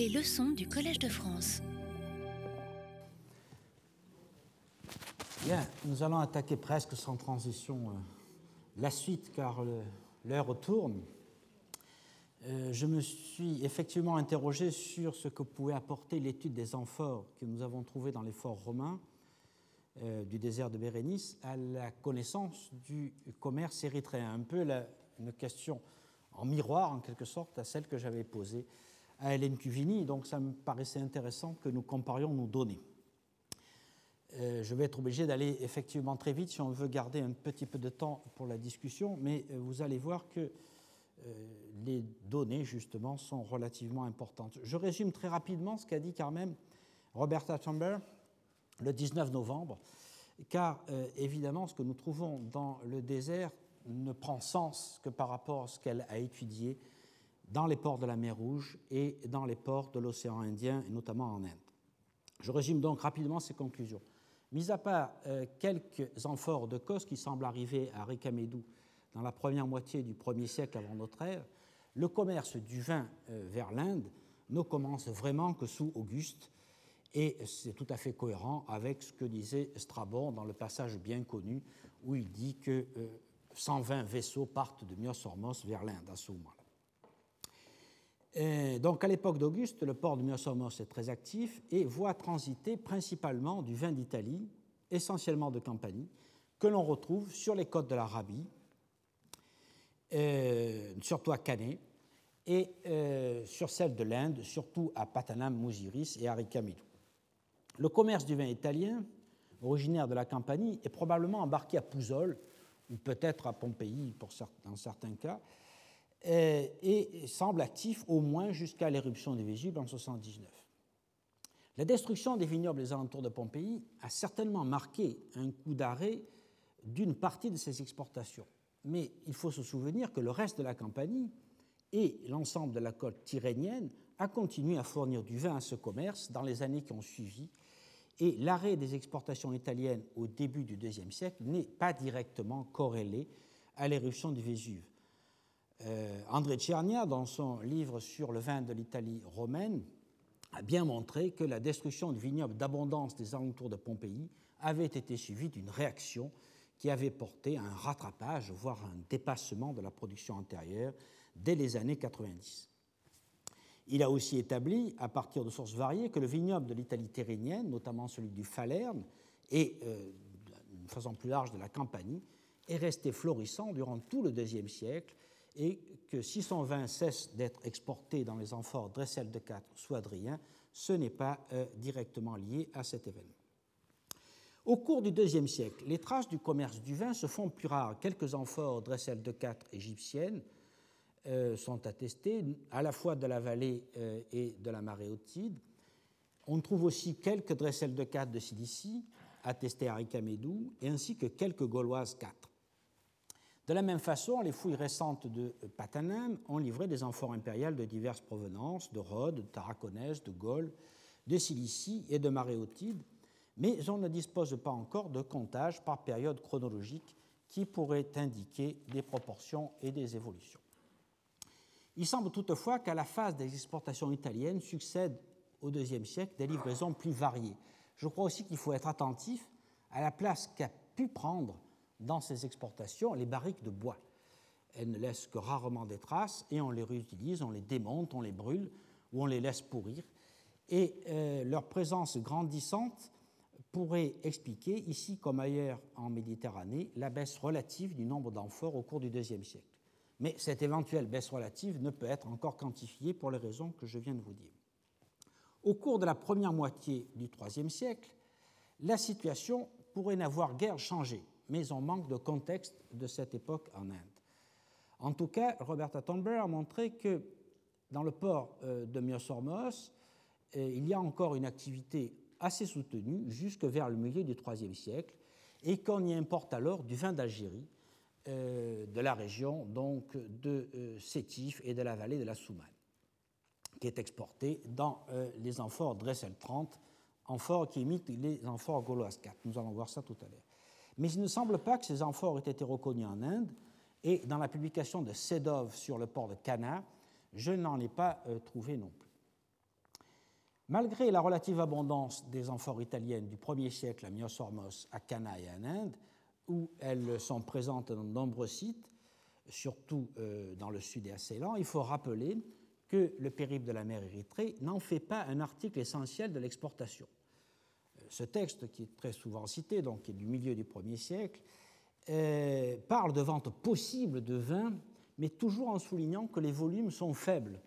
Les leçons du Collège de France. Bien, nous allons attaquer presque sans transition euh, la suite car l'heure tourne. Euh, je me suis effectivement interrogé sur ce que pouvait apporter l'étude des amphores que nous avons trouvés dans les forts romains euh, du désert de Bérénice à la connaissance du commerce érythréen. Un peu une question en miroir, en quelque sorte, à celle que j'avais posée à Hélène Cuvini. Donc ça me paraissait intéressant que nous comparions nos données. Euh, je vais être obligé d'aller effectivement très vite si on veut garder un petit peu de temps pour la discussion, mais euh, vous allez voir que euh, les données, justement, sont relativement importantes. Je résume très rapidement ce qu'a dit quand même Roberta Chambers le 19 novembre, car évidemment, ce que nous trouvons dans le désert ne prend sens que par rapport à ce qu'elle a étudié dans les ports de la mer Rouge et dans les ports de l'océan Indien, et notamment en Inde. Je résume donc rapidement ces conclusions. Mis à part euh, quelques amphores de Kos qui semblent arriver à Ricamedou dans la première moitié du 1er siècle avant notre ère, le commerce du vin euh, vers l'Inde ne commence vraiment que sous Auguste, et c'est tout à fait cohérent avec ce que disait Strabon dans le passage bien connu où il dit que 120 euh, vaisseaux partent de Myosormos vers l'Inde à ce moment-là. Donc à l'époque d'Auguste, le port de Myosormos est très actif et voit transiter principalement du vin d'Italie, essentiellement de Campanie, que l'on retrouve sur les côtes de l'Arabie, euh, surtout à Canet, et euh, sur celle de l'Inde, surtout à Patanam, Mousiris et à. Le commerce du vin italien, originaire de la Campanie, est probablement embarqué à Pouzol, ou peut-être à Pompéi dans certains cas, et semble actif au moins jusqu'à l'éruption des Vésuves en 79. La destruction des vignobles des alentours de Pompéi a certainement marqué un coup d'arrêt d'une partie de ces exportations. Mais il faut se souvenir que le reste de la Campanie et l'ensemble de la côte tyrrhénienne a continué à fournir du vin à ce commerce dans les années qui ont suivi, et l'arrêt des exportations italiennes au début du IIe siècle n'est pas directement corrélé à l'éruption du Vésuve. Euh, André Tchernia, dans son livre sur le vin de l'Italie romaine, a bien montré que la destruction du vignoble d'abondance des alentours de Pompéi avait été suivie d'une réaction qui avait porté à un rattrapage, voire un dépassement de la production antérieure dès les années 90. Il a aussi établi, à partir de sources variées, que le vignoble de l'Italie tyrrhénienne, notamment celui du Falerne, et euh, façon plus large de la Campanie, est resté florissant durant tout le IIe siècle et que si son vin cesse d'être exporté dans les amphores Dressel de 4 ou Adrien, ce n'est pas euh, directement lié à cet événement. Au cours du IIe siècle, les traces du commerce du vin se font plus rares. Quelques amphores Dressel de 4 égyptiennes euh, sont attestées, à la fois de la vallée euh, et de la Maréotide. On trouve aussi quelques Dressel de 4 de Cilicie, attestées à Ricamedou, et ainsi que quelques Gauloises 4. De la même façon, les fouilles récentes de Patanam ont livré des amphores impériales de diverses provenances, de Rhodes, de Tarraconèse, de Gaule, de Cilicie et de Maréotide, mais on ne dispose pas encore de comptage par période chronologique qui pourrait indiquer des proportions et des évolutions. Il semble toutefois qu'à la phase des exportations italiennes succèdent au IIe siècle des livraisons plus variées. Je crois aussi qu'il faut être attentif à la place qu'a pu prendre dans ces exportations les barriques de bois. Elles ne laissent que rarement des traces et on les réutilise, on les démonte, on les brûle ou on les laisse pourrir. Et euh, leur présence grandissante pourrait expliquer, ici comme ailleurs en Méditerranée, la baisse relative du nombre d'amphores au cours du IIe siècle. Mais cette éventuelle baisse relative ne peut être encore quantifiée pour les raisons que je viens de vous dire. Au cours de la première moitié du IIIe siècle, la situation pourrait n'avoir guère changé mais on manque de contexte de cette époque en Inde. En tout cas, Roberta Thornberg a montré que dans le port euh, de Myosormos, euh, il y a encore une activité assez soutenue jusque vers le milieu du IIIe siècle et qu'on y importe alors du vin d'Algérie, euh, de la région donc de Sétif et de la vallée de la Soumane, qui est exporté dans les amphores Dressel 30, amphores qui imitent les amphores gauloises 4. Nous allons voir ça tout à l'heure. Mais il ne semble pas que ces amphores aient été reconnus en Inde, et dans la publication de Sedov sur le port de Cana, je n'en ai pas euh, trouvé non plus. Malgré la relative abondance des amphores italiennes du 1er siècle à Myosormos, à Cana et en Inde, où elles sont présentes dans de nombreux sites, surtout euh, dans le sud et à Ceylan, il faut rappeler que le périple de la mer Érythrée n'en fait pas un article essentiel de l'exportation. Ce texte, qui est très souvent cité, donc qui est du milieu du 1er siècle, euh, parle de vente possible de vin, mais toujours en soulignant que les volumes sont faibles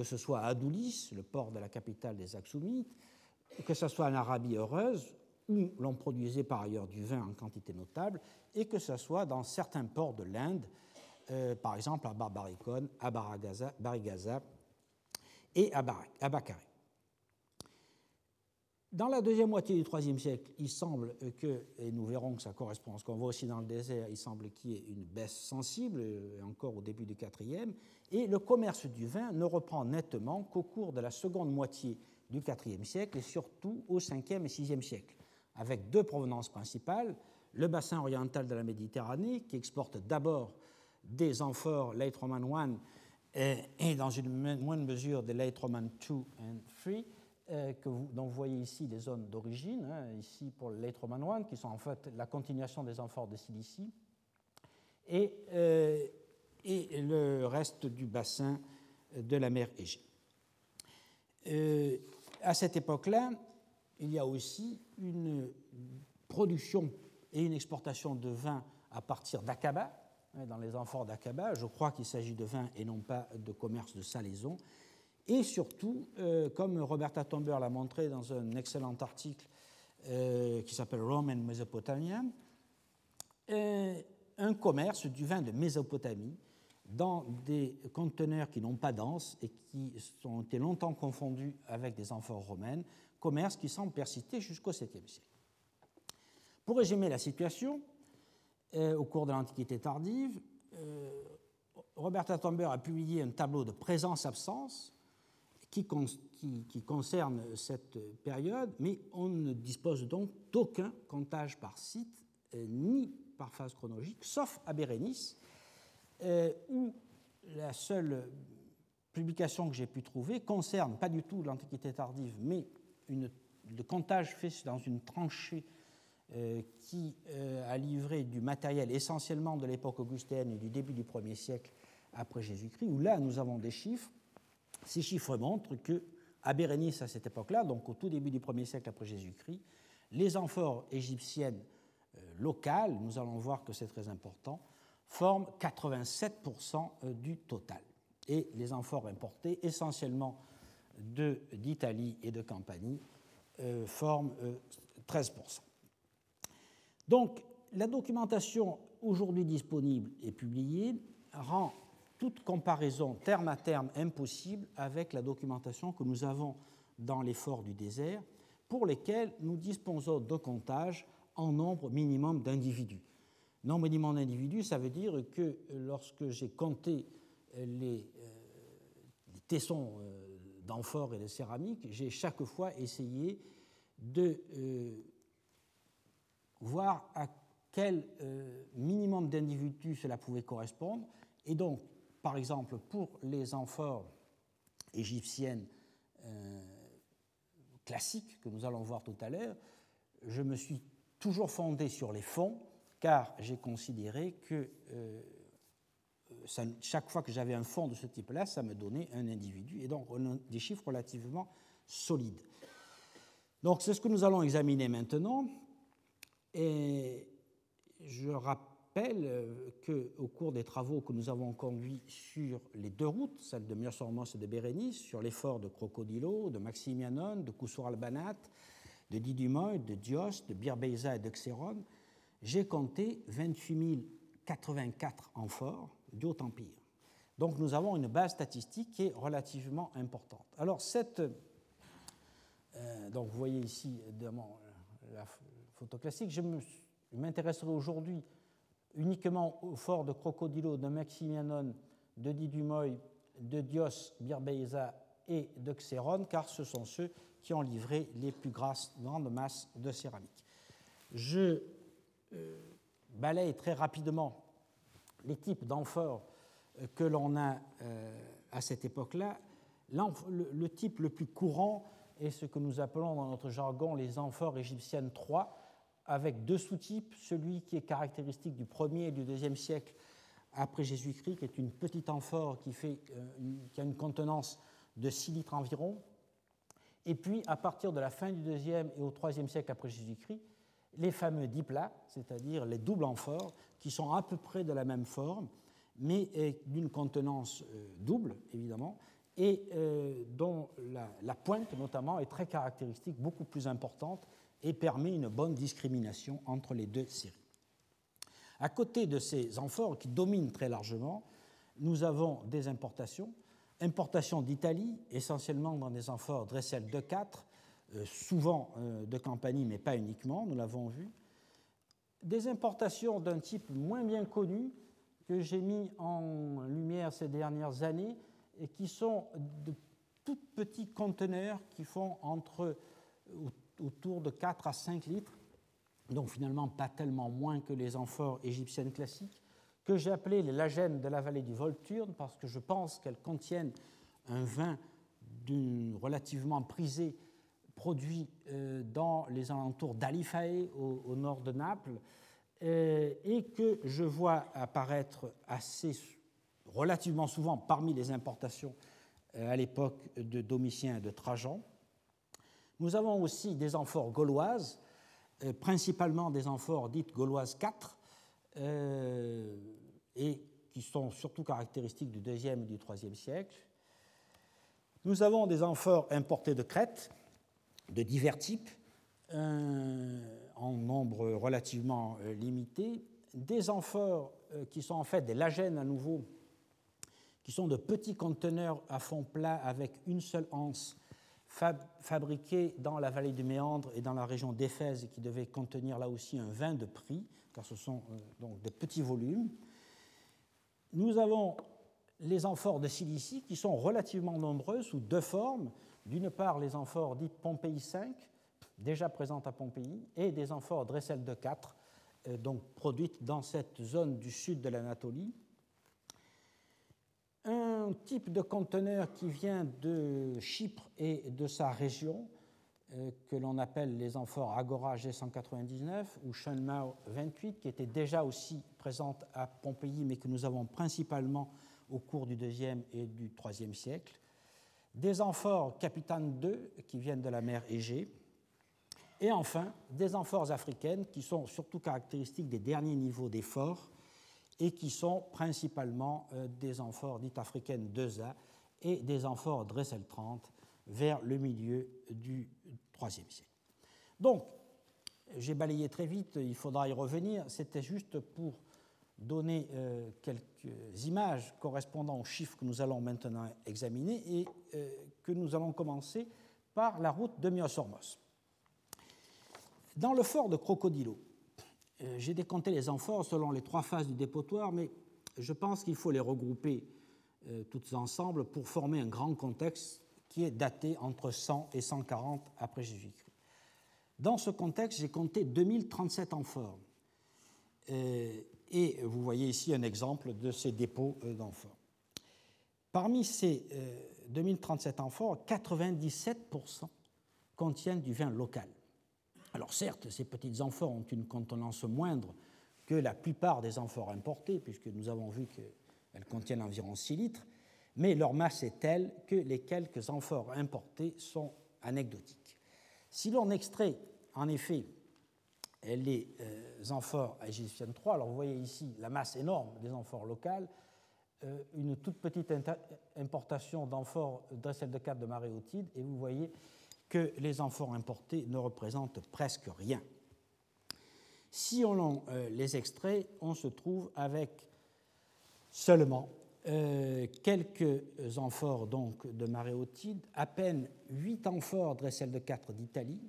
que ce soit à Adoulis, le port de la capitale des Aksumites, que ce soit en Arabie heureuse, où l'on produisait par ailleurs du vin en quantité notable, et que ce soit dans certains ports de l'Inde, euh, par exemple à Barbaricone, à Barigaza et à, Bakari. Dans la deuxième moitié du IIIe siècle, il semble que, et nous verrons que ça correspond à ce qu'on voit aussi dans le désert, il semble qu'il y ait une baisse sensible, euh, encore au début du IVe, et le commerce du vin ne reprend nettement qu'au cours de la seconde moitié du IVe siècle et surtout au Ve et VIe siècle, avec deux provenances principales, le bassin oriental de la Méditerranée, qui exporte d'abord des amphores late Roman I et, dans une moindre mesure des late Roman II et III, vous, dont vous voyez ici les zones d'origine, hein, ici pour le Roman qui sont en fait la continuation des amphores de Cilicie, et, euh, et le reste du bassin de la mer Égée. Euh, à cette époque-là, il y a aussi une production et une exportation de vin à partir d'Aqaba, hein, dans les amphores d'Aqaba. Je crois qu'il s'agit de vin et non pas de commerce de salaison. Et surtout, euh, comme Roberta Tomber l'a montré dans un excellent article euh, qui s'appelle Roman Mesopotamia, euh, un commerce du vin de Mésopotamie dans des conteneurs qui n'ont pas d'anse et qui ont été longtemps confondus avec des amphores romaines, commerce qui semble persister jusqu'au 7e siècle. Pour résumer la situation, au cours de l'Antiquité tardive, Roberta Tomber a publié un tableau de présence-absence qui, concerne cette période, mais on ne dispose donc d'aucun comptage par site euh, ni par phase chronologique, sauf à Bérénice, euh, où la seule publication que j'ai pu trouver concerne pas du tout l'Antiquité tardive, mais le comptage fait dans une tranchée euh, qui a livré du matériel essentiellement de l'époque augustéenne et du début du 1er siècle après Jésus-Christ, où là nous avons des chiffres ces chiffres montrent que, à Bérénice, à cette époque-là, donc au tout début du 1er siècle après Jésus-Christ, les amphores égyptiennes euh, locales, nous allons voir que c'est très important, forment 87% euh, du total. Et les amphores importés, essentiellement d'Italie et de Campanie, euh, forment 13%. Donc, la documentation aujourd'hui disponible et publiée rend toute comparaison terme à terme impossible avec la documentation que nous avons dans les forts du désert, pour lesquels nous disposons de comptages en nombre minimum d'individus. Nombre minimum d'individus, ça veut dire que lorsque j'ai compté les, euh, tessons euh, d'amphores et de céramique, j'ai chaque fois essayé de euh, voir à quel minimum d'individus cela pouvait correspondre, et donc par exemple, pour les amphores égyptiennes euh, classiques que nous allons voir tout à l'heure, je me suis toujours fondé sur les fonds, car j'ai considéré que euh, chaque fois que j'avais un fond de ce type-là, ça me donnait un individu, et donc des chiffres relativement solides. Donc c'est ce que nous allons examiner maintenant. Et je rappelle rappelle euh, qu'au cours des travaux que nous avons conduits sur les deux routes, celle de Myosormos et de Bérénice, sur les forts de Crocodilo, de Maximianon, de Koussour Albanat, de Didumoy, de Dios, de Birbeiza et de Xéron, j'ai compté 28 084 amphores du Haut-Empire. Donc nous avons une base statistique qui est relativement importante. Alors cette... Euh, donc vous voyez ici la photo classique. Je m'intéresserai aujourd'hui uniquement au fort de Crocodilo, de Maximianon, de Didumoy, de Dios, Birbeiza et de Xéron, car ce sont ceux qui ont livré les plus grandes masses de céramique. Je euh, balaye très rapidement les types d'amphores euh, que l'on a euh, à cette époque-là. Le, type le plus courant et ce que nous appelons dans notre jargon les amphores égyptiennes 3, avec deux sous-types, celui qui est caractéristique du 1er et du 2e siècle après Jésus-Christ, qui est une petite amphore qui, fait, euh, qui a une contenance de 6 litres environ, et puis à partir de la fin du 2e et au 3e siècle après Jésus-Christ, les fameux diplats, c'est-à-dire les doubles amphores, qui sont à peu près de la même forme, mais d'une contenance euh, double, évidemment, et euh, dont la, pointe, notamment, est très caractéristique, beaucoup plus importante, et permet une bonne discrimination entre les deux séries. À côté de ces amphores qui dominent très largement, nous avons des importations. Importations d'Italie, essentiellement dans des amphores Dressel 2-4, euh, souvent de Campanie, mais pas uniquement, nous l'avons vu. Des importations d'un type moins bien connu, que j'ai mis en lumière ces dernières années, et qui sont de tout petits conteneurs qui font entre autour de 4 à 5 litres, donc finalement pas tellement moins que les amphores égyptiennes classiques, que j'ai appelées les lagènes de la vallée du Volturne parce que je pense qu'elles contiennent un vin relativement prisé produit euh, dans les alentours d'Alifae au, nord de Naples euh, et que je vois apparaître assez relativement souvent parmi les importations euh, à l'époque de Domitien et de Trajan. Nous avons aussi des amphores gauloises, euh, principalement des amphores dites gauloises 4, euh, et qui sont surtout caractéristiques du deuxième et du troisième siècle. Nous avons des amphores importés de Crète, de divers types, en nombre relativement limité, des amphores qui sont en fait des lagènes à nouveau qui sont de petits conteneurs à fond plat avec une seule anse, fabriqués dans la vallée du Méandre et dans la région d'Éphèse, qui devaient contenir là aussi un vin de prix, car ce sont euh, donc de petits volumes. Nous avons les amphores de Cilicie, qui sont relativement nombreux sous deux formes. D'une part, les amphores dites Pompéi 5, déjà présentes à Pompéi, et des amphores Dressel de 4, euh, donc produites dans cette zone du sud de l'Anatolie un type de conteneur qui vient de Chypre et de sa région, euh, que l'on appelle les amphores Agora G199 ou Shenmao 28, qui était déjà aussi présente à Pompéi, mais que nous avons principalement au cours du IIe et du IIIe siècle. Des amphores Capitaine 2 qui viennent de la mer Égée. Et enfin, des amphores africaines qui sont surtout caractéristiques des derniers niveaux des forts et qui sont principalement euh, des amphores dites africaines 2A et des amphores Dressel 30 vers le milieu du IIIe siècle. Donc, j'ai balayé très vite, il faudra y revenir. C'était juste pour donner euh, quelques images correspondant aux chiffres que nous allons maintenant examiner et euh, que nous allons commencer par la route de Myosormos. Dans le fort de Crocodilo, j'ai décompté les amphores selon les trois phases du dépotoir, mais je pense qu'il faut les regrouper euh, toutes ensemble pour former un grand contexte qui est daté entre 100 et 140 après Jésus-Christ. Dans ce contexte, j'ai compté 2037 amphores. Euh, et vous voyez ici un exemple de ces dépôts d'amphores. Parmi ces 2037 amphores, 97% contiennent du vin local. Alors certes, ces petites amphores ont une contenance moindre que la plupart des amphores importés, puisque nous avons vu qu'elles contiennent environ 6 litres, mais leur masse est telle que les quelques amphores importés sont anecdotiques. Si l'on extrait en effet les euh, amphores égyptiennes 3, alors vous voyez ici la masse énorme des amphores locales, euh, une toute petite importation d'amphores Dressel de 4 de maréotide, et vous voyez que les amphores importés ne représentent presque rien. Si on euh, les extrait, on se trouve avec seulement euh, quelques amphores donc, de maréotide, à peine 8 amphores Dressel de 4 d'Italie,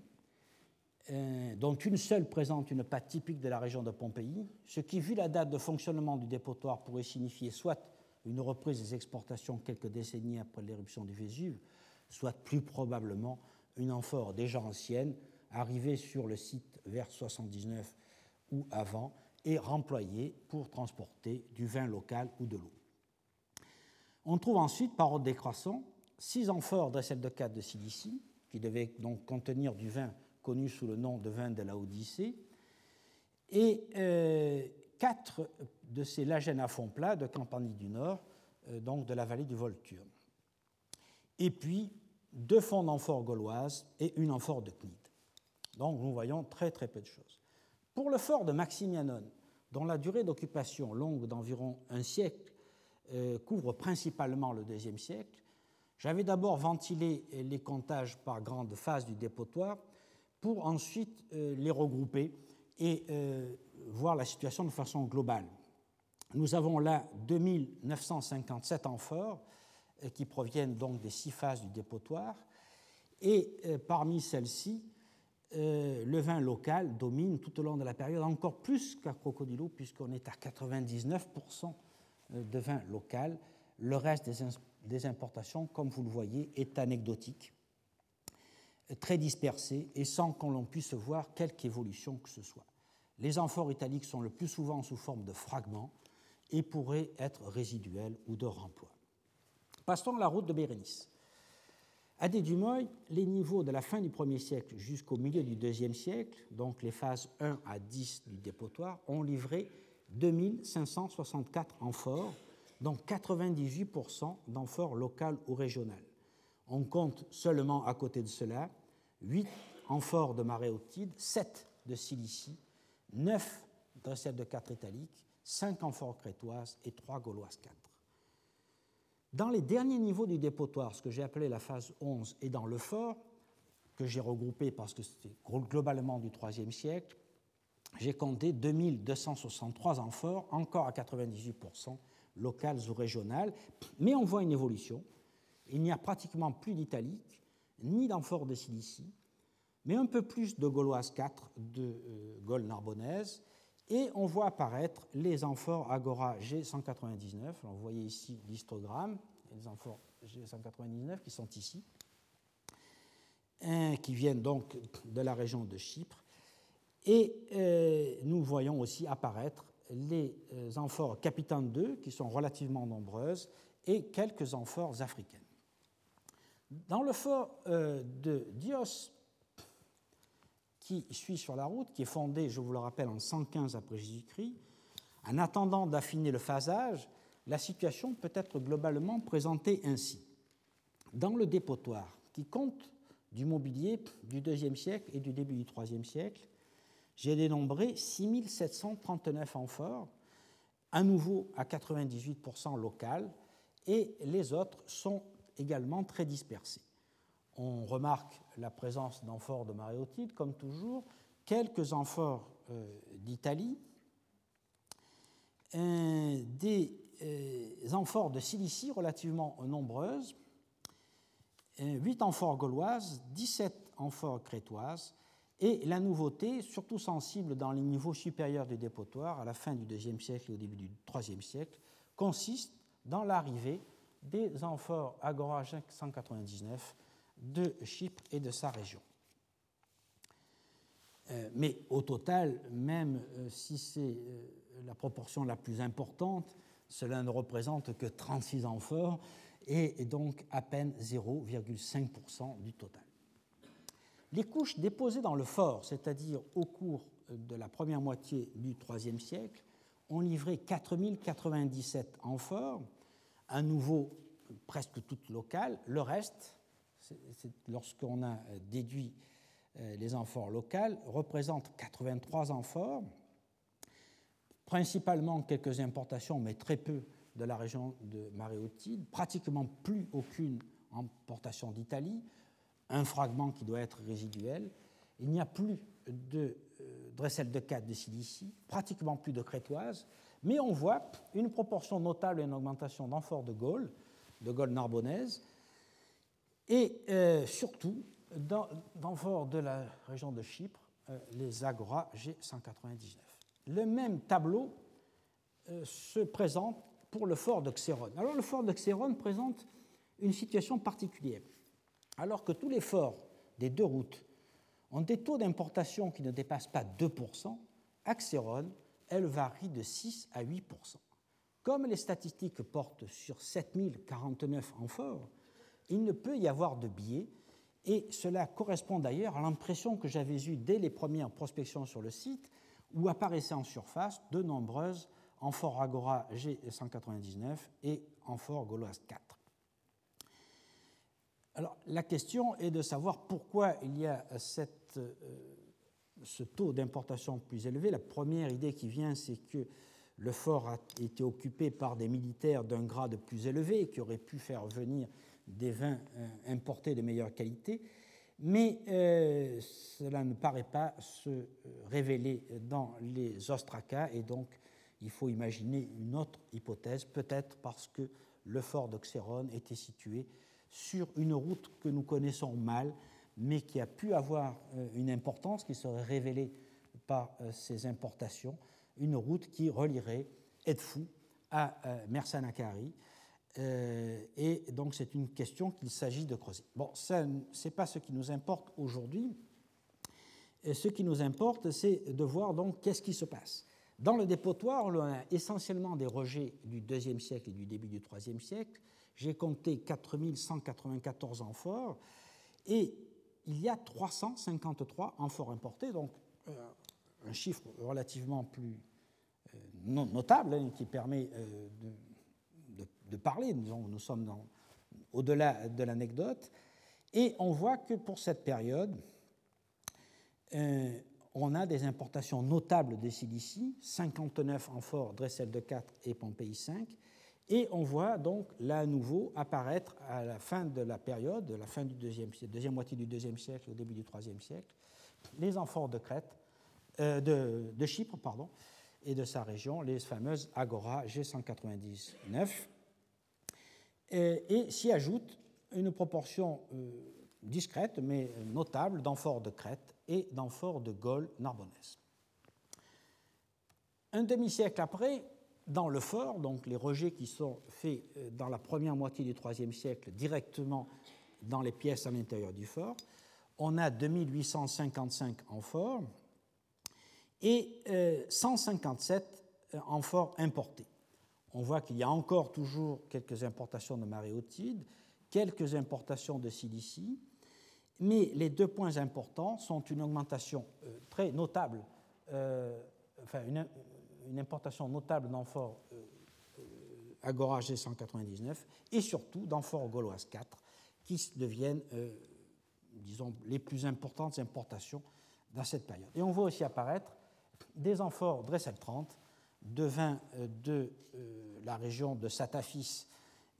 euh, dont une seule présente une pâte typique de la région de Pompéi, ce qui, vu la date de fonctionnement du dépotoir, pourrait signifier soit une reprise des exportations quelques décennies après l'éruption du Vésuve, soit plus probablement une amphore déjà ancienne, arrivée sur le site vers 79 ou avant, et remployée pour transporter du vin local ou de l'eau. On trouve ensuite, par ordre décroissant, six amphores Dressel de 4 de Cilicie, qui devait donc contenir du vin connu sous le nom de vin de la Odyssée, et euh, quatre de ces lagènes à fond plat de Campanie du Nord, euh, donc de la vallée du Volturne. Et puis deux fonds d'amphore gauloises et une amphore de Cnide. Donc nous voyons très très peu de choses. Pour le fort de Maximianon, dont la durée d'occupation longue d'environ un siècle euh, couvre principalement le deuxième siècle, j'avais d'abord ventilé les comptages par grande phase du dépotoir pour ensuite euh, les regrouper et euh, voir la situation de façon globale. Nous avons là 2957 amphores qui proviennent donc des six phases du dépotoir et parmi celles-ci, euh, le vin local domine tout au long de la période, encore plus qu'à Crocodilo, puisqu'on est à 99% euh, de vin local. Le reste des, importations, comme vous le voyez, est anecdotique, très dispersé et sans qu'on puisse voir quelque évolution que ce soit. Les amphores italiques sont le plus souvent sous forme de fragments et pourraient être résiduels ou de remploi. Passons à la route de Bérénice. À Dumoy, les niveaux de la fin du 1er siècle jusqu'au milieu du 2e siècle, donc les phases 1 à 10 du dépotoir, ont livré 2564 amphores, dont 98% d'amphores locales ou régionales. On compte seulement à côté de cela 8 amphores de maréotide, 7 de silicie, 9 de de 4 italiques, 5 amphores crétoises et 3 gauloises 4. Dans les derniers niveaux du dépotoir, ce que j'ai appelé la phase 11, et dans le fort, que j'ai regroupé parce que c'était globalement du IIIe siècle, j'ai compté 2263 amphores, encore à 98%, locales ou régionales, mais on voit une évolution. Il n'y a pratiquement plus d'italique, ni d'amphores de Cilicie, mais un peu plus de Gauloise 4 de euh, Gaule narbonnaise, et on voit apparaître les amphores Agora G199. vous voyez ici l'histogramme, les amphores G199 qui sont ici, qui viennent donc de la région de Chypre. Et euh, nous voyons aussi apparaître les euh, amphores Capitaine 2, qui sont relativement nombreuses, et quelques amphores africaines. Dans le fort euh, de Dios, qui suit sur la route, qui est fondé, je vous le rappelle, en 115 après Jésus-Christ, en attendant d'affiner le phasage, la situation peut être globalement présentée ainsi. Dans le dépotoir, qui compte du mobilier du IIe siècle et du début du IIIe siècle, j'ai dénombré 6739 amphores, à nouveau à 98% local, et les autres sont également très dispersés on remarque la présence d'amphores de maréotide, comme toujours, quelques amphores euh, d'Italie, des euh, amphores de Cilicie relativement nombreuses, 8 amphores gauloises, 17 amphores crétoises, et la nouveauté, surtout sensible dans les niveaux supérieurs du dépotoir, à la fin du IIe siècle et au début du IIIe siècle, consiste dans l'arrivée des amphores Agora 199 de Chypre et de sa région. Euh, mais au total, même euh, si c'est euh, la proportion la plus importante, cela ne représente que 36 amphores et donc à peine 0,5% du total. Les couches déposées dans le fort, c'est-à-dire au cours de la première moitié du IIIe siècle, ont livré 4097 amphores, à nouveau presque toutes locales. Le reste, lorsqu'on a euh, déduit euh, les amphores locales, représente 83 amphores, principalement quelques importations, mais très peu de la région de Maréotide, pratiquement plus aucune importation d'Italie, un fragment qui doit être résiduel. Il n'y a plus de euh, dressel de 4 de Cilicie, pratiquement plus de crétoise, mais on voit une proportion notable et une augmentation d'amphores de Gaule, de Gaule narbonnaise, et euh, surtout dans, dans fort de la région de Chypre, euh, les Agora G199. Le même tableau euh, se présente pour le fort de Xérone. Alors le fort de Xérone présente une situation particulière. Alors que tous les forts des deux routes ont des taux d'importation qui ne dépassent pas 2%, à Xérone, elle varie de 6 à 8%. Comme les statistiques portent sur 7049 amphores, il ne peut y avoir de biais Et cela correspond d'ailleurs à l'impression que j'avais eue dès les premières prospections sur le site, où apparaissaient en surface de nombreuses amphores Agora G199 et amphores Gauloise 4. Alors, la question est de savoir pourquoi il y a euh, ce taux d'importation plus élevé. La première idée qui vient, c'est que le fort a été occupé par des militaires d'un grade plus élevé qui auraient pu faire venir des vins euh, importés de meilleure qualité, mais euh, cela ne paraît pas se révéler dans les ostracas et donc il faut imaginer une autre hypothèse, peut-être parce que le fort d'Oxéron était situé sur une route que nous connaissons mal, mais qui a pu avoir euh, une importance qui serait révélée par euh, ces importations, une route qui relierait Edfou à euh. Et donc c'est une question qu'il s'agit de creuser. Bon, ce n'est pas ce qui nous importe aujourd'hui. Ce qui nous importe, c'est de voir donc qu'est-ce qui se passe. Dans le dépotoir, on a essentiellement des rejets du IIe siècle et du début du IIIe siècle. J'ai compté 4194 amphores et il y a 353 amphores importés, donc euh, un chiffre relativement plus euh, notable hein, qui permet euh, de, parler. nous sommes au-delà de l'anecdote. Et on voit que pour cette période, on a des importations notables de silicie, 59 amphores Dressel de 4 et Pompéi 5, et on voit donc là à nouveau apparaître à la fin de la période, la fin du deuxième, deuxième moitié du deuxième siècle, au début du troisième siècle, les amphores de Crète, euh, de, Chypre pardon, et de sa région, les fameuses Agora G199, et, s'y ajoute une proportion euh, discrète mais notable d'amphores de Crète et d'amphores de Gaule narbonnaise. Un demi-siècle après, dans le fort, donc les rejets qui sont faits euh, dans la première moitié du IIIe siècle directement dans les pièces à l'intérieur du fort, on a 2855 amphores et 157 euh, amphores importés. On voit qu'il y a encore toujours quelques importations de maréotides, quelques importations de silicie, mais les deux points importants sont une augmentation euh, très notable, euh, enfin une, importation notable d'amphores euh, Agora G199 et surtout d'amphores gauloises 4 qui deviennent, disons, les plus importantes importations dans cette période. Et on voit aussi apparaître des amphores Dressel 30 de vin de la région de Satafis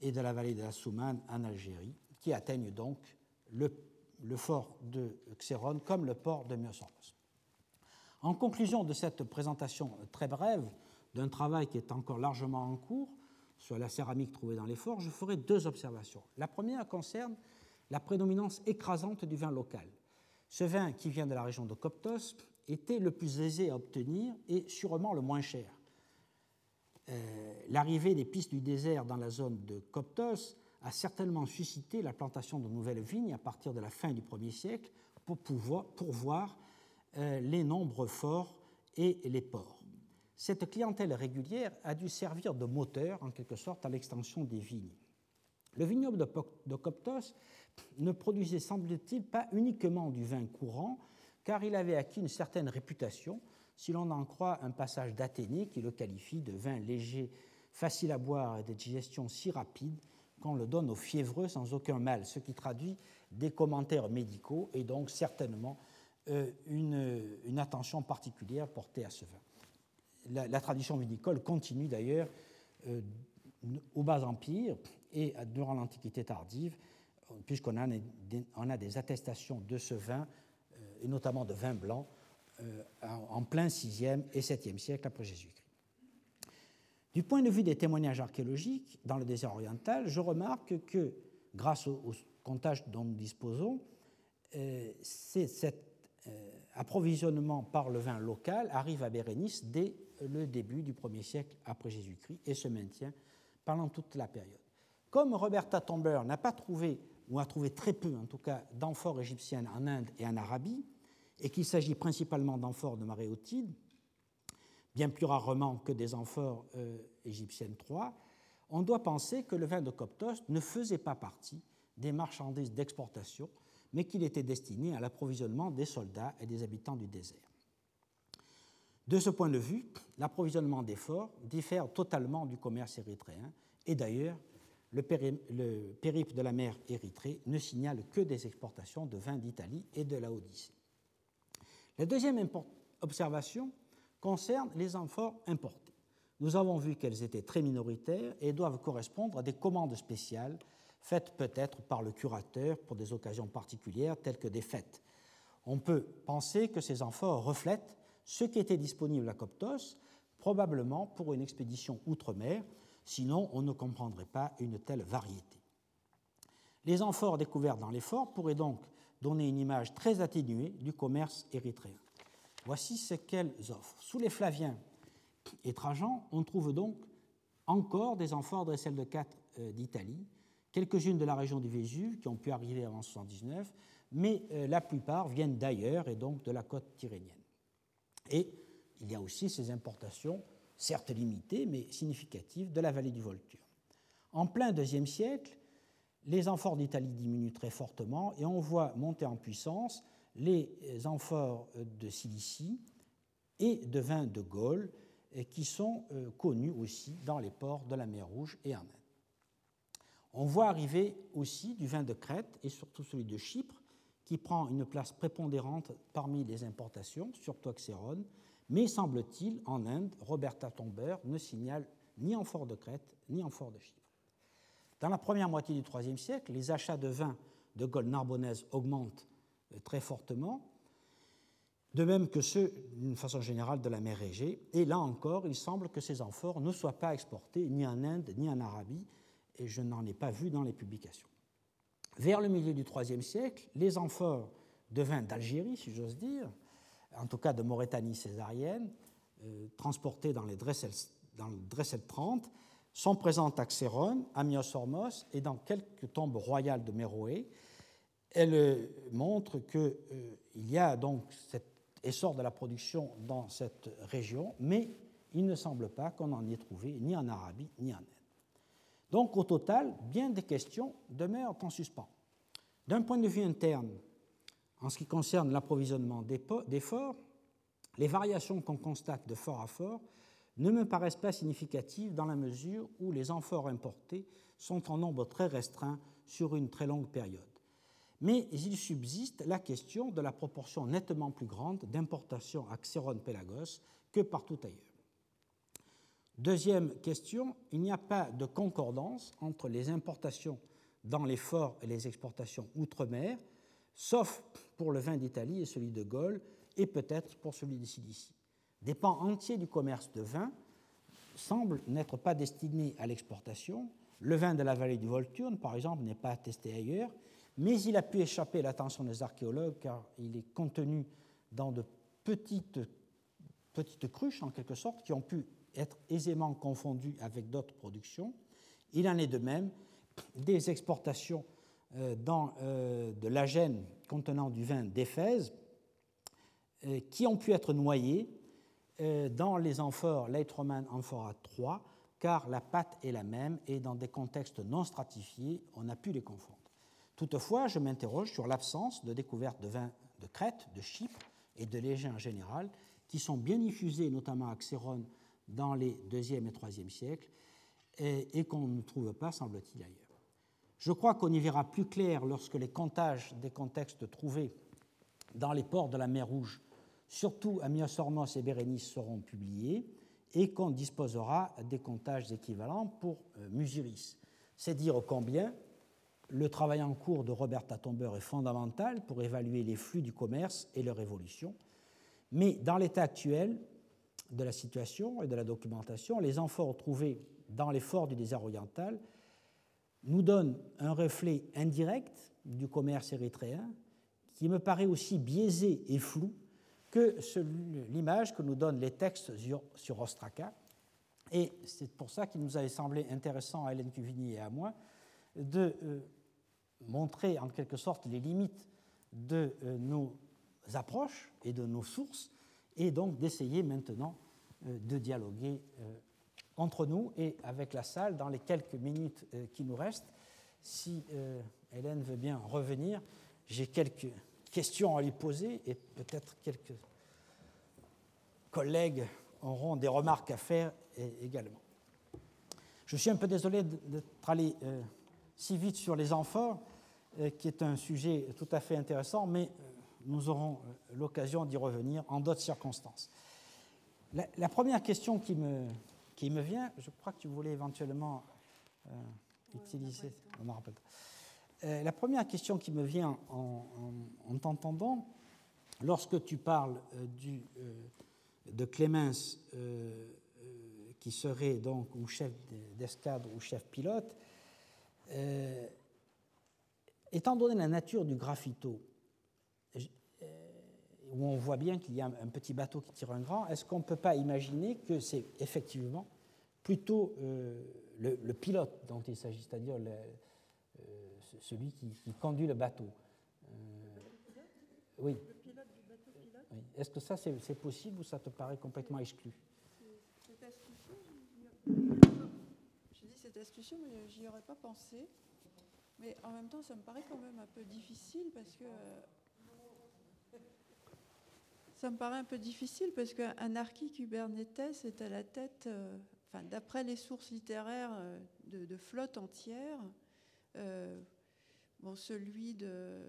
et de la vallée de la Soumane en Algérie, qui atteignent donc le le fort de Xéron comme le port de Myosoros. En conclusion de cette présentation très brève d'un travail qui est encore largement en cours sur la céramique trouvée dans les forts, je ferai deux observations. La première concerne la prédominance écrasante du vin local. Ce vin qui vient de la région de Coptos était le plus aisé à obtenir et sûrement le moins cher. Euh, l'arrivée des pistes du désert dans la zone de Coptos a certainement suscité la plantation de nouvelles vignes à partir de la fin du 1er siècle pour pouvoir pourvoir euh, les nombres forts et les ports. Cette clientèle régulière a dû servir de moteur, en quelque sorte, à l'extension des vignes. Le vignoble de Coptos ne produisait, semble-t-il, pas uniquement du vin courant, car il avait acquis une certaine réputation, si l'on en croit un passage d'Athénée qui le qualifie de vin léger, facile à boire et de digestion si rapide qu'on le donne aux fiévreux sans aucun mal, ce qui traduit des commentaires médicaux et donc certainement euh, une, attention particulière portée à ce vin. La, tradition vinicole continue d'ailleurs euh, au Bas Empire et durant l'Antiquité tardive, puisqu'on a, a, des attestations de ce vin, euh, et notamment de vin blanc, en plein 6e et 7e siècle après Jésus-Christ. Du point de vue des témoignages archéologiques dans le désert oriental, je remarque que, grâce au, comptage dont nous disposons, euh, cet euh, approvisionnement par le vin local arrive à Bérénice dès le début du 1er siècle après Jésus-Christ et se maintient pendant toute la période. Comme Roberta Tomber n'a pas trouvé, ou a trouvé très peu en tout cas, d'amphores égyptiennes en Inde et en Arabie, et qu'il s'agit principalement d'amphores de maréotides, bien plus rarement que des amphores euh, égyptiennes 3, on doit penser que le vin de Coptos ne faisait pas partie des marchandises d'exportation, mais qu'il était destiné à l'approvisionnement des soldats et des habitants du désert. De ce point de vue, l'approvisionnement des forts diffère totalement du commerce érythréen, et d'ailleurs, le, périple de la mer Érythrée ne signale que des exportations de vin d'Italie et de la Odyssée. La deuxième observation concerne les amphores importés. Nous avons vu qu'elles étaient très minoritaires et doivent correspondre à des commandes spéciales faites peut-être par le curateur pour des occasions particulières telles que des fêtes. On peut penser que ces amphores reflètent ce qui était disponible à Coptos, probablement pour une expédition outre-mer, sinon on ne comprendrait pas une telle variété. Les amphores découverts dans les forts pourraient donc donner une image très atténuée du commerce érythréen. Voici ce qu'elles offrent. Sous les Flaviens et Trajan, on trouve donc encore des amphores de celle de 4 euh, d'Italie, quelques-unes de la région du Vésuve qui ont pu arriver avant 79, mais euh, la plupart viennent d'ailleurs et donc de la côte tyrrhénienne. Et il y a aussi ces importations, certes limitées, mais significatives, de la vallée du Volturne. En plein deuxième siècle, les amphores d'Italie diminuent très fortement et on voit monter en puissance les amphores de Cilicie et de vin de Gaule, qui sont euh, connus aussi dans les ports de la mer Rouge et en Inde. On voit arriver aussi du vin de Crète et surtout celui de Chypre, qui prend une place prépondérante parmi les importations, surtout Axérone, mais semble-t-il, en Inde, Roberta Tomber ne signale ni fort de Crète ni fort de Chypre. Dans la première moitié du IIIe siècle, les achats de vin de Gaule narbonnaise augmentent euh, très fortement, de même que ceux, d'une façon générale, de la mer Égée. Et là encore, il semble que ces amphores ne soient pas exportés ni en Inde ni en Arabie, et je n'en ai pas vu dans les publications. Vers le milieu du IIIe siècle, les amphores de vin d'Algérie, si j'ose dire, en tout cas de Mauritanie césarienne, euh, transportés dans, les dans le Dressel 30, sont présentes à Xéron, à Myosormos et dans quelques tombes royales de Méroé. Elles euh, montrent qu'il euh, y a donc cet essor de la production dans cette région, mais il ne semble pas qu'on en ait trouvé ni en Arabie ni en Inde. Donc au total, bien des questions demeurent en suspens. D'un point de vue interne, en ce qui concerne l'approvisionnement des forts, les variations qu'on constate de fort à fort ne me paraissent pas significatives dans la mesure où les amphores importés sont en nombre très restreint sur une très longue période. Mais il subsiste la question de la proportion nettement plus grande d'importations à Xéron-Pélagos que partout ailleurs. Deuxième question, il n'y a pas de concordance entre les importations dans les forts et les exportations outre-mer, sauf pour le vin d'Italie et celui de Gaule, et peut-être pour celui de Cilicie. Des pans entiers du commerce de vin semblent n'être pas destinés à l'exportation. Le vin de la vallée du Volturne, par exemple, n'est pas attesté ailleurs, mais il a pu échapper à l'attention des archéologues car il est contenu dans de petites, cruches, en quelque sorte, qui ont pu être aisément confondu avec d'autres productions. Il en est de même des exportations euh, dans, euh, de l'agène contenant du vin d'Éphèse euh, qui ont pu être noyés dans les amphores Leitroman Amphora 3 car la pâte est la même et dans des contextes non stratifiés, on a pu les confondre. Toutefois, je m'interroge sur l'absence de découverte de vins de Crète, de Chypre et de Légé en général, qui sont bien diffusés, notamment à Xérone dans les 2e et 3e siècles et, qu'on ne trouve pas, semble-t-il, ailleurs. Je crois qu'on y verra plus clair lorsque les comptages des contextes trouvés dans les ports de la mer Rouge, surtout à Myosormos et Bérénice, seront publiés et qu'on disposera des comptages équivalents pour euh, Musiris. C'est dire combien le travail en cours de Roberta Tomber est fondamental pour évaluer les flux du commerce et leur évolution. Mais dans l'état actuel, de la situation et de la documentation, les amphores trouvés dans les forts du désert oriental nous donnent un reflet indirect du commerce érythréen qui me paraît aussi biaisé et flou que l'image que nous donnent les textes sur, Ostraka. Et c'est pour ça qu'il nous avait semblé intéressant à Hélène Cuvigny et à moi de euh, montrer en quelque sorte les limites de euh, nos approches et de nos sources et donc d'essayer maintenant euh, de dialoguer entre nous et avec la salle dans les quelques minutes qui nous restent. Si Hélène veut bien revenir, j'ai quelques questions à lui poser et peut-être quelques collègues auront des remarques à faire également. Je suis un peu désolé d'être allé euh, si vite sur les amphores, euh, qui est un sujet tout à fait intéressant, mais euh, nous aurons l'occasion d'y revenir en d'autres circonstances. La, première question qui me, qui me vient, je crois que tu voulais éventuellement utiliser. La première question qui me vient en, en, t'entendant, lorsque tu parles du, de Clémence qui serait donc ou chef d'escadre ou chef pilote, euh, étant donné la nature du graffito, euh, où on voit bien qu'il y a un, petit bateau qui tire un grand, est-ce qu'on ne peut pas imaginer que c'est effectivement plutôt euh, le, pilote dont il s'agit, c'est-à-dire celui qui, conduit le bateau Oui. oui. Est-ce que ça c'est possible ou ça te paraît complètement exclu? Je dis cette astuce, mais j'y aurais pas pensé. Mais en même temps, ça me paraît quand même un peu difficile parce que. Ça me paraît un peu difficile parce qu'un archi Kubernetes est à la tête, euh, enfin, d'après les sources littéraires, euh, de, flotte entière. Euh, bon, celui de,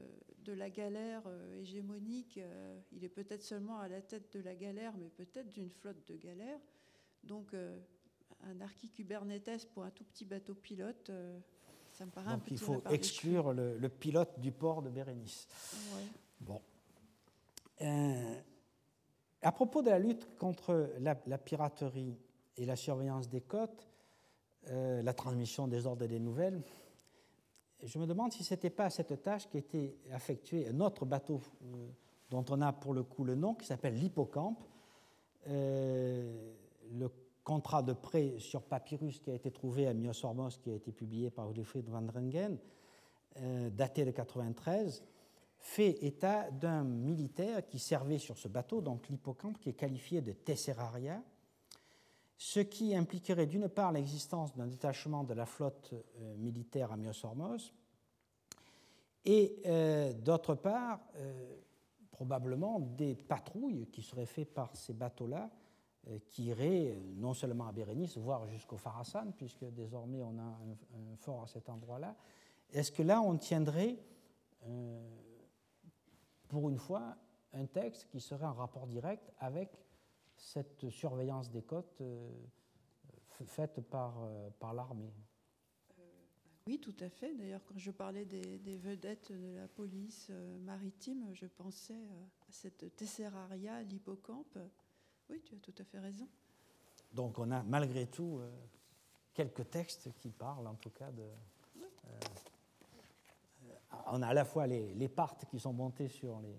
de, la galère hégémonique, il est peut-être seulement à la tête de la galère, mais peut-être d'une flotte de galères. Donc, un archi Kubernetes pour un tout petit bateau pilote, euh, ça me paraît un peu il faut exclure le, pilote du port de Bérénice. Bon. Euh, à propos de la lutte contre la, piraterie et la surveillance des côtes, euh, la transmission des ordres et des nouvelles, je me demande si ce n'était pas cette tâche qui était effectuée un autre bateau dont on a pour le coup le nom, qui s'appelle l'Hippocampe. le contrat de prêt sur papyrus qui a été trouvé à Myosormos, qui a été publié par Wilfried van Drengen, euh, daté de 93, fait état d'un militaire qui servait sur ce bateau, donc l'hippocampe, qui est qualifié de tesseraria, ce qui impliquerait d'une part l'existence d'un détachement de la flotte euh, militaire à Myosormos, et euh, d'autre part, probablement des patrouilles qui seraient faites par ces bateaux-là euh, qui irait euh, non seulement à Bérénice, voire jusqu'au Pharasan, puisque désormais on a un, fort à cet endroit-là. Est-ce que là on tiendrait, euh, pour une fois, un texte qui serait en rapport direct avec cette surveillance des côtes faite par, par l'armée oui, tout à fait. D'ailleurs, quand je parlais des, des, vedettes de la police maritime, je pensais à cette Tesseraria, l'hippocampe, oui, tu as tout à fait raison. Donc on a malgré tout euh, quelques textes qui parlent en tout cas de... Euh, on a à la fois les, les, parts qui sont montées sur les...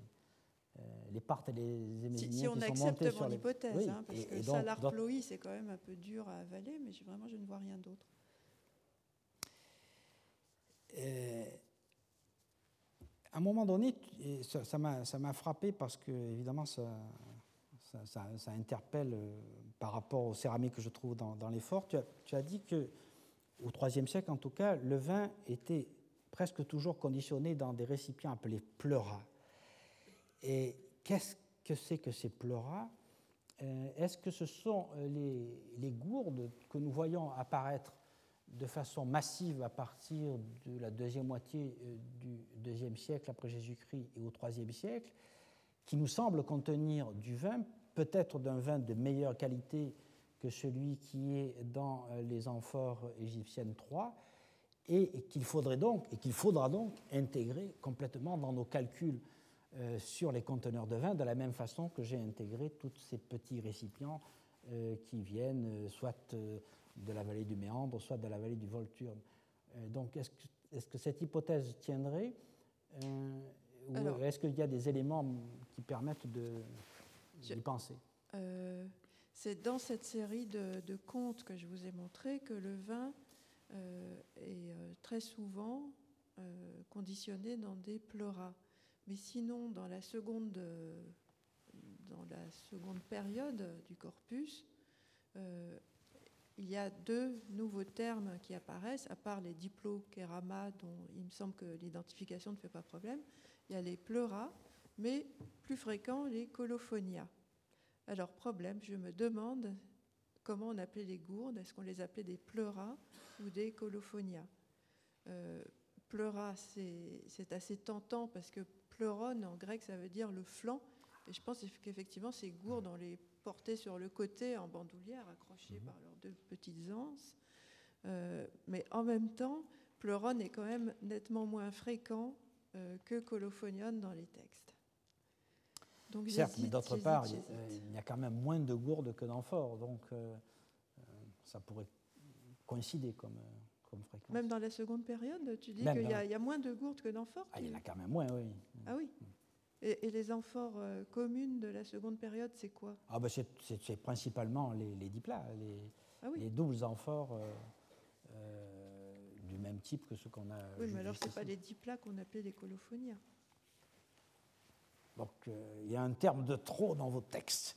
Euh, les parts et les émésiens si, si on qui sont montés sur les... hypothèse, hein, parce que Salar Ploï, c'est quand même un peu dur à avaler, mais vraiment, je ne vois rien d'autre. à un moment donné, ça m'a frappé parce que, évidemment, ça, ça, interpelle euh, par rapport aux céramiques que je trouve dans, les forts. Tu as, dit que, au IIIe siècle en tout cas, le vin était presque toujours conditionné dans des récipients appelés pleuras. Et qu'est-ce que c'est que ces pleuras euh, Est-ce que ce sont euh, les, gourdes que nous voyons apparaître de façon massive à partir de la deuxième moitié du deuxième siècle après Jésus-Christ et au troisième siècle, qui nous semblent contenir du vin peut-être d'un vin de meilleure qualité que celui qui est dans euh, les amphores égyptiennes 3, et qu'il faudrait donc, et qu'il faudra donc intégrer complètement dans nos calculs euh, sur les conteneurs de vin, de la même façon que j'ai intégré tous ces petits récipients euh, qui viennent soit de la vallée du Méandre, soit de la vallée du Volturne. donc, est-ce que, est que, cette hypothèse tiendrait ou est-ce qu'il y a des éléments qui permettent de, penser? Euh, C'est dans cette série de, contes que je vous ai montré que le vin euh, est euh, très souvent conditionné dans des pleuras. Mais sinon, dans la seconde, dans la seconde période du corpus, il y a deux nouveaux termes qui apparaissent, à part les diplokérama, dont il me semble que l'identification ne fait pas problème. il y a les pleuras, mais plus fréquents les colophonia. Alors problème, je me demande comment on appelait les gourdes, est-ce qu'on les appelait des pleuras ou des colophonia euh, Pleura, c'est assez tentant parce que pleuron en grec ça veut dire le flanc, et je pense qu'effectivement ces gourdes on les portait sur le côté en bandoulière accrochées mhm. par leurs deux petites anses. Euh, mais en même temps, pleuron est quand même nettement moins fréquent euh, que colophonion dans les textes. Donc, Certes, mais d'autre part, il y a quand même moins de gourdes que d'amphores, donc euh, ça pourrait coïncider comme, comme fréquence. Même dans la seconde période, tu dis qu'il y, y, a moins de gourdes que d'amphores ah, Il y en a quand même moins, oui. Ah oui et, les amphores communes de la seconde période, c'est quoi? Ah ben C'est principalement les, les diplats, les, ah les doubles amphores du même type que ceux qu'on a. Oui, mais alors ce n'est pas les diplats qu'on appelait les colophonias. Donc euh, il y a un terme de trop dans vos textes.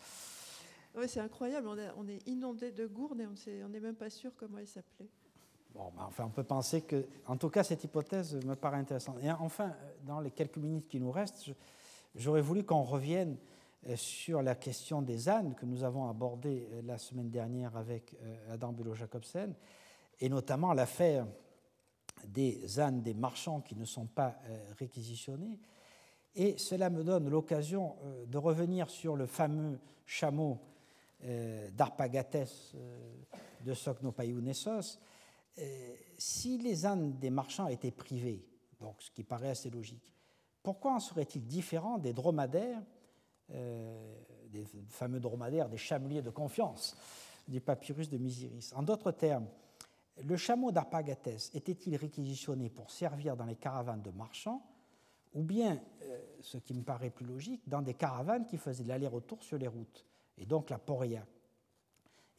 Oui, c'est incroyable. On, est inondé de gourdes et on n'est même pas sûr comment elles s'appelaient. Bon, ben, enfin, on peut penser que, en tout cas, cette hypothèse me paraît intéressante. Et enfin, dans les quelques minutes qui nous restent, j'aurais voulu qu'on revienne euh, sur la question des ânes que nous avons abordée euh, la semaine dernière avec Adam Bello-Jacobsen, et notamment l'affaire des ânes des marchands qui ne sont pas euh, réquisitionnés. Et cela me donne l'occasion euh, de revenir sur le fameux chameau euh, d'Arpagates de Socnopaiounessos. Si les ânes des marchands étaient privés, donc ce qui paraît assez logique, pourquoi en serait-il différent des dromadaires, des fameux dromadaires, des chameliers de confiance du papyrus de Misiris En d'autres termes, le chameau d'Arpagates était-il réquisitionné pour servir dans les caravanes de marchands ou bien, euh, ce qui me paraît plus logique, dans des caravanes qui faisaient l'aller-retour sur les routes, et donc la poria,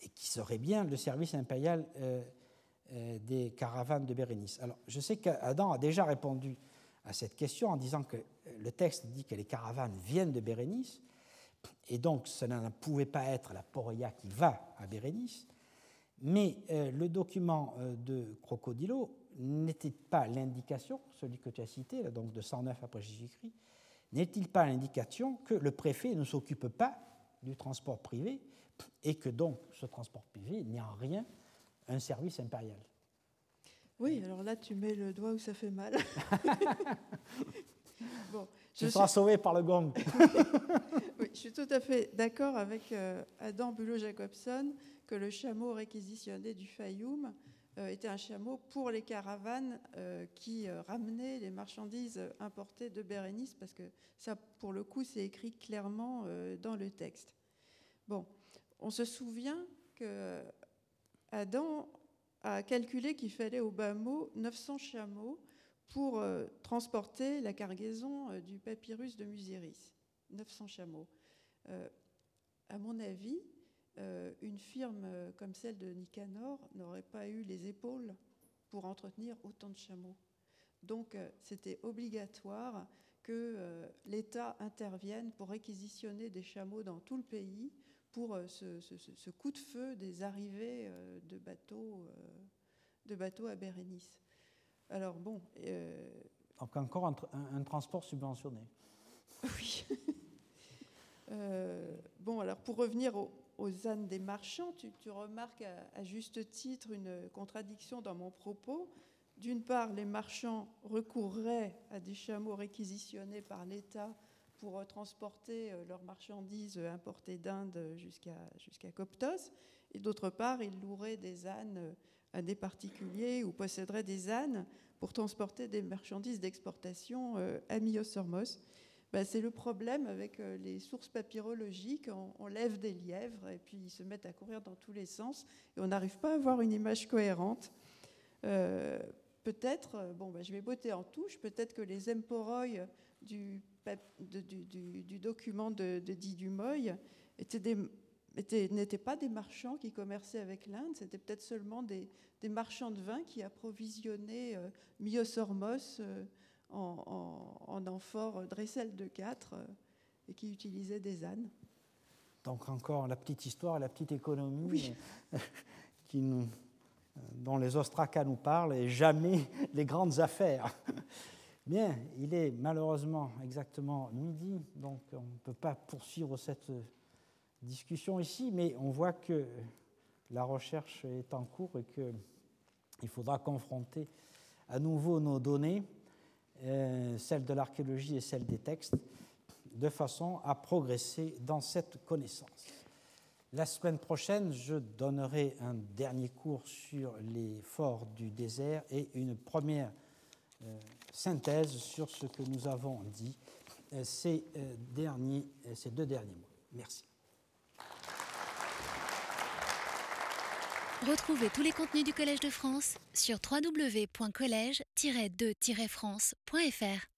et qui serait bien le service impérial euh, euh, des caravanes de Bérénice. Alors, je sais qu'Adam a déjà répondu à cette question en disant que le texte dit que les caravanes viennent de Bérénice, et donc cela ne pouvait pas être la poria qui va à Bérénice. Mais euh, le document euh, de Crocodilo n'était pas l'indication, celui que tu as cité, donc de 109 après Jésus-Christ, n'est-il pas l'indication que le préfet ne s'occupe pas du transport privé et que donc ce transport privé n'est en rien un service impérial Oui, alors là tu mets le doigt où ça fait mal. bon, je tu seras sauvé par le gong. oui, je suis tout à fait d'accord avec euh, Adam Bulot-Jacobson que le chameau réquisitionné du Fayoum euh, était un chameau pour les caravanes euh, qui ramenaient les marchandises importées de Bérénice, parce que ça, pour le coup, c'est écrit clairement dans le texte. Bon, on se souvient que Adam a calculé qu'il fallait au bas mot 900 chameaux pour transporter la cargaison du papyrus de Musiris. 900 chameaux. à mon avis, euh, une firme euh, comme celle de Nicanor n'aurait pas eu les épaules pour entretenir autant de chameaux. Donc euh, c'était obligatoire que l'État intervienne pour réquisitionner des chameaux dans tout le pays pour ce, coup de feu des arrivées de bateaux, de bateaux à Bérénice. Alors bon. Donc encore un, un, transport subventionné. Oui. bon, alors pour revenir au, aux ânes des marchands, tu, remarques à, juste titre une contradiction dans mon propos. D'une part, les marchands recourraient à des chameaux réquisitionnés par l'État pour transporter euh, leurs marchandises importées d'Inde jusqu'à jusqu'à Coptos, et d'autre part, ils loueraient des ânes à des particuliers ou posséderaient des ânes pour transporter des marchandises d'exportation euh, à Myosormos. Bah, c'est le problème avec euh, les sources papyrologiques. On, lève des lièvres et puis ils se mettent à courir dans tous les sens et on n'arrive pas à avoir une image cohérente. Euh, peut-être, euh, bon, bah, je vais botter en touche, peut-être que les emporoi du, du, document de, de Dumoy n'étaient pas des marchands qui commerçaient avec l'Inde, c'était peut-être seulement des, marchands de vin qui approvisionnaient euh, Myosormos en, en, amphore Dressel de 4 euh, et qui utilisait des ânes. Donc encore la petite histoire, la petite économie euh, qui nous, euh, dont les ostracas nous parlent et jamais les grandes affaires. Bien, il est malheureusement exactement midi, donc on ne peut pas poursuivre cette discussion ici, mais on voit que la recherche est en cours et qu'il faudra confronter à nouveau nos données, euh, celles de l'archéologie et celles des textes, de façon à progresser dans cette connaissance. La semaine prochaine, je donnerai un dernier cours sur les forts du désert et une première euh, synthèse sur ce que nous avons dit euh, ces, derniers, ces deux derniers mois. Merci. Retrouvez tous les contenus du Collège de France sur www.colège-2-france.fr.